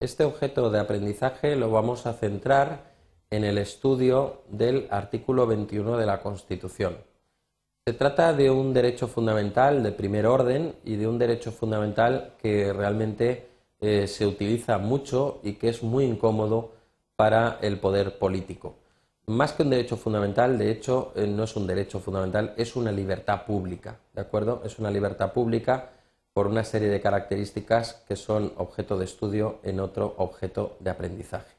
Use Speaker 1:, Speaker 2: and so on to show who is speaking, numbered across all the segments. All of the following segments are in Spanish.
Speaker 1: Este objeto de aprendizaje lo vamos a centrar en el estudio del artículo 21 de la Constitución. Se trata de un derecho fundamental de primer orden y de un derecho fundamental que realmente eh, se utiliza mucho y que es muy incómodo para el poder político. Más que un derecho fundamental, de hecho, eh, no es un derecho fundamental, es una libertad pública, ¿de acuerdo? Es una libertad pública por una serie de características que son objeto de estudio en otro objeto de aprendizaje.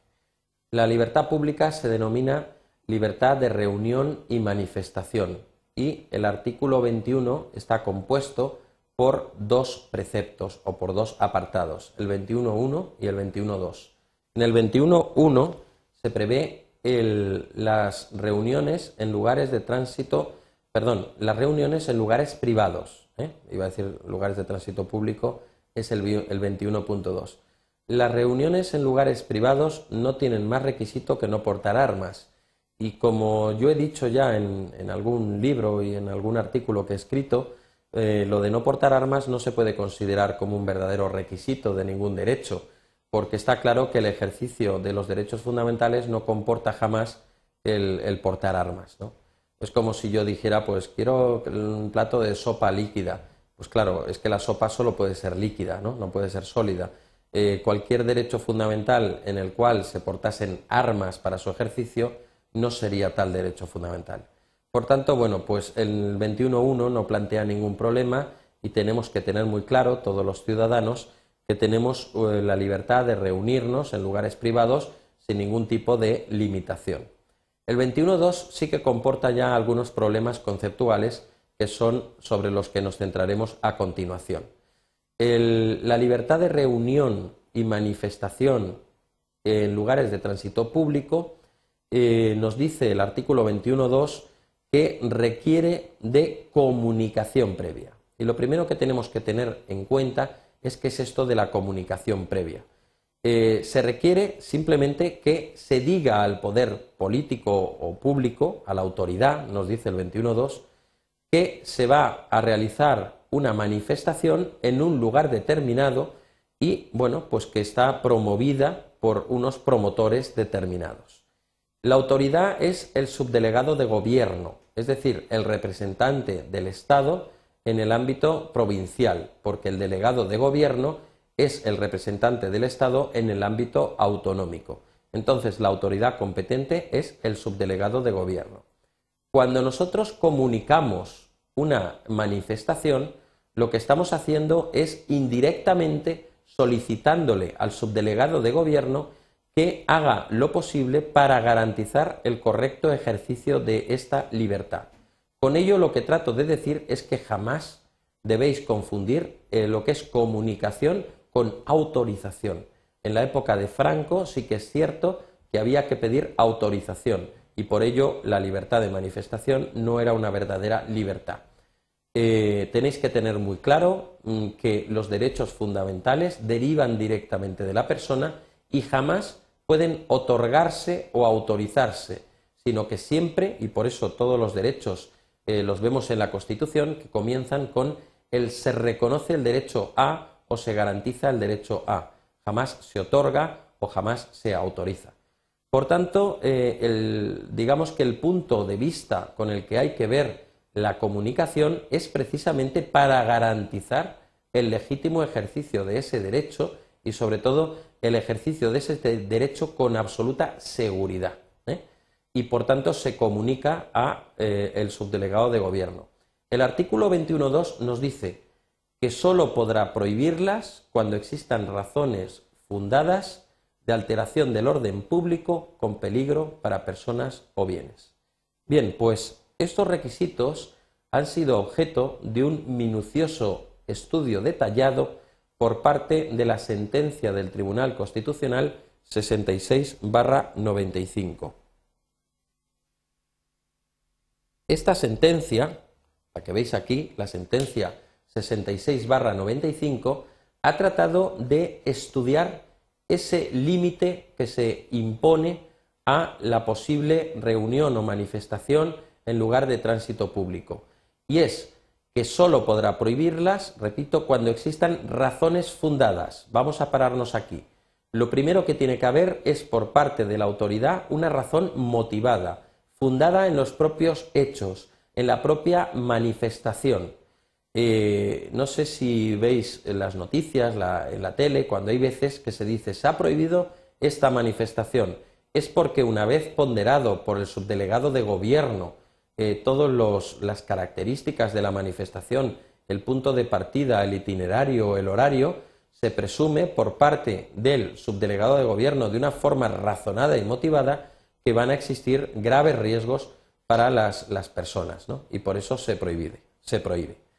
Speaker 1: La libertad pública se denomina libertad de reunión y manifestación y el artículo 21 está compuesto por dos preceptos o por dos apartados, el 21.1 y el 21.2. En el 21.1 se prevé las reuniones en lugares de tránsito, perdón, las reuniones en lugares privados ¿eh? iba a decir lugares de tránsito público, es el, 21.2. Las reuniones en lugares privados no tienen más requisito que no portar armas. Y como yo he dicho ya en, algún libro y en algún artículo que he escrito, eh, lo de no portar armas no se puede considerar como un verdadero requisito de ningún derecho, porque está claro que el ejercicio de los derechos fundamentales no comporta jamás el, portar armas. Es como si yo dijera, pues quiero un plato de sopa líquida. Pues claro, es que la sopa solo puede ser líquida, no, no puede ser sólida. Eh, cualquier derecho fundamental en el cual se portasen armas para su ejercicio no sería tal derecho fundamental. Por tanto, bueno, pues el 21.1 no plantea ningún problema y tenemos que tener muy claro, todos los ciudadanos, que tenemos eh, la libertad de reunirnos en lugares privados sin ningún tipo de limitación. El 21.2 sí que comporta ya algunos problemas conceptuales que son sobre los que nos centraremos a continuación. la libertad de reunión y manifestación en lugares de tránsito público eh, nos dice el artículo 21.2 que requiere de comunicación previa. Y lo primero que tenemos que tener en cuenta es qué es esto de la comunicación previa. Eh, se requiere simplemente que se diga al poder político o público, a la autoridad, nos dice el 21.2, que se va a realizar una manifestación en un lugar determinado y, bueno, pues que está promovida por unos promotores determinados. La autoridad es el subdelegado de gobierno, es decir, el representante del Estado en el ámbito provincial, porque el delegado de gobierno es el representante del Estado en el ámbito autonómico. Entonces, la autoridad competente es el subdelegado de gobierno. Cuando nosotros comunicamos una manifestación, lo que estamos haciendo es indirectamente solicitándole al subdelegado de gobierno que haga lo posible para garantizar el correcto ejercicio de esta libertad. Con ello lo que trato de decir es que jamás debéis confundir eh, lo que es comunicación con autorización. En la época de Franco sí que es cierto que había que pedir autorización y por ello la libertad de manifestación no era una verdadera libertad. Eh, tenéis que tener muy claro mm, que los derechos fundamentales derivan directamente de la persona y jamás pueden otorgarse o autorizarse, sino que siempre, y por eso todos los derechos eh, los vemos en la Constitución, que comienzan con el se reconoce el derecho a o se garantiza el derecho a. Jamás se otorga o jamás se autoriza. Por tanto, eh, digamos que el punto de vista con el que hay que ver la comunicación es precisamente para garantizar el legítimo ejercicio de ese derecho y sobre todo el ejercicio de ese derecho con absoluta seguridad. ¿eh? Y por tanto se comunica a eh, el subdelegado de gobierno. El artículo 21.2 nos dice que sólo podrá prohibirlas cuando existan razones fundadas de alteración del orden público con peligro para personas o bienes. Bien, pues estos requisitos han sido objeto de un minucioso estudio detallado por parte de la sentencia del Tribunal Constitucional 66-95. Esta sentencia, la que veis aquí, la sentencia 66-95 ha tratado de estudiar ese límite que se impone a la posible reunión o manifestación en lugar de tránsito público. Y es que sólo podrá prohibirlas, repito, cuando existan razones fundadas. Vamos a pararnos aquí. lo primero que tiene que haber es por parte de la autoridad una razón motivada, fundada en los propios hechos, en la propia manifestación. Eh, no sé si veis en las noticias, en la tele, cuando hay veces que se dice se ha prohibido esta manifestación. Es porque una vez ponderado por el subdelegado de gobierno eh, todas las características de la manifestación, el punto de partida, el itinerario, el horario, se presume por parte del subdelegado de gobierno de una forma razonada y motivada que van a existir graves riesgos para las, personas, ¿no? Y por eso se prohíbe. Se prohíbe.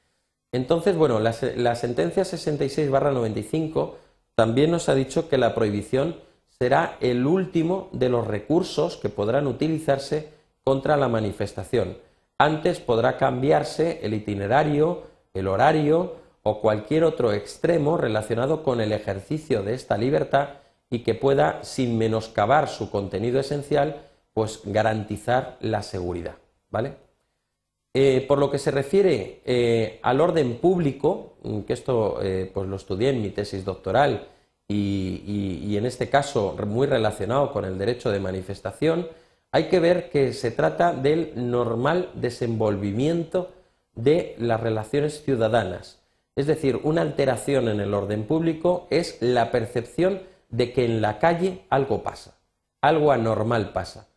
Speaker 1: Entonces, bueno, la, la sentencia 66-95 también nos ha dicho que la prohibición será el último de los recursos que podrán utilizarse contra la manifestación. Antes podrá cambiarse el itinerario, el horario o cualquier otro extremo relacionado con el ejercicio de esta libertad y que pueda, sin menoscabar su contenido esencial, pues garantizar la seguridad. ¿Vale? Eh, por lo que se refiere eh, al orden público, mm, que esto eh, pues lo estudié en mi tesis doctoral y, en este caso muy relacionado con el derecho de manifestación, hay que ver que se trata del normal desenvolvimiento de las relaciones ciudadanas. Es decir, una alteración en el orden público es la percepción de que en la calle algo pasa, algo anormal pasa.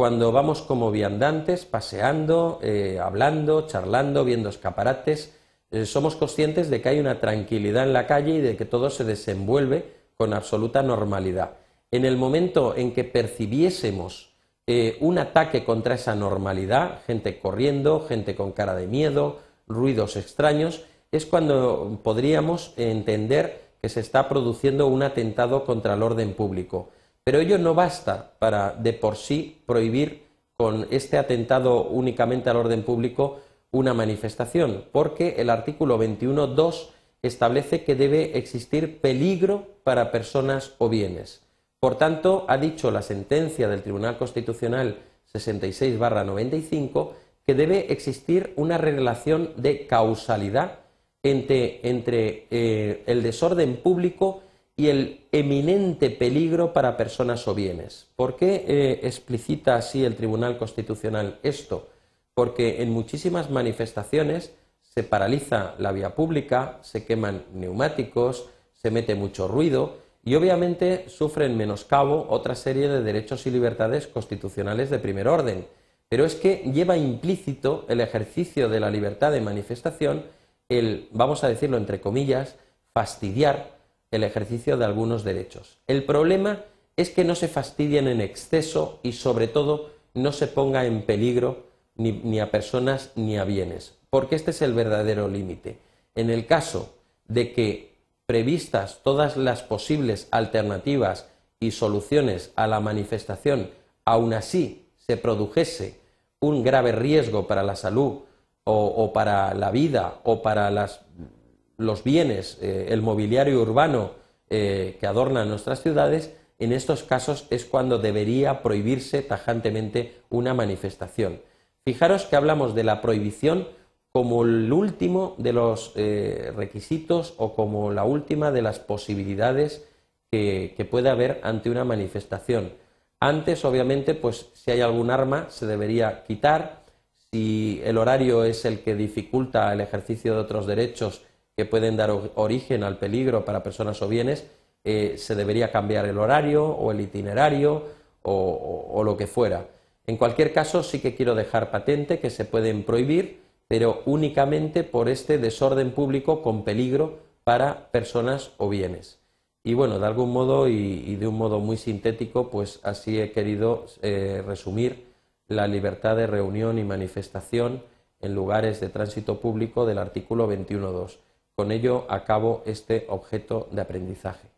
Speaker 1: Cuando vamos como viandantes, paseando, eh, hablando, charlando, viendo escaparates, eh, somos conscientes de que hay una tranquilidad en la calle y de que todo se desenvuelve con absoluta normalidad. En el momento en que percibiésemos eh, un ataque contra esa normalidad, gente corriendo, gente con cara de miedo, ruidos extraños, es cuando podríamos entender que se está produciendo un atentado contra el orden público. Pero ello no basta para de por sí prohibir con este atentado únicamente al orden público una manifestación, porque el artículo 21.2 establece que debe existir peligro para personas o bienes. Por tanto, ha dicho la sentencia del Tribunal Constitucional 66-95 que debe existir una relación de causalidad entre, eh, el desorden público y el eminente peligro para personas o bienes. ¿Por qué eh, explicita así el Tribunal Constitucional esto? Porque en muchísimas manifestaciones se paraliza la vía pública, se queman neumáticos, se mete mucho ruido y obviamente sufren menoscabo otra serie de derechos y libertades constitucionales de primer orden. Pero es que lleva implícito el ejercicio de la libertad de manifestación el, vamos a decirlo entre comillas, fastidiar el ejercicio de algunos derechos. El problema es que no se fastidien en exceso y sobre todo no se ponga en peligro ni a personas ni a bienes porque este es el verdadero límite. En el caso de que previstas todas las posibles alternativas y soluciones a la manifestación, aún así se produjese un grave riesgo para la salud o, para la vida o para los bienes, eh, el mobiliario urbano eh, que adornan nuestras ciudades, en estos casos es cuando debería prohibirse tajantemente una manifestación. Fijaros que hablamos de la prohibición como el último de los eh, requisitos o como la última de las posibilidades que, puede haber ante una manifestación. Antes, obviamente, pues si hay algún arma se debería quitar. Si el horario es el que dificulta el ejercicio de otros derechos que pueden dar origen al peligro para personas o bienes, eh, se debería cambiar el horario o el itinerario o lo que fuera. En cualquier caso, sí que quiero dejar patente que se pueden prohibir pero únicamente por este desorden público con peligro para personas o bienes. Y bueno, de algún modo y, de un modo muy sintético, pues así he querido eh, resumir la libertad de reunión y manifestación en lugares de tránsito público del artículo 21.2. Con ello acabo este objeto de aprendizaje.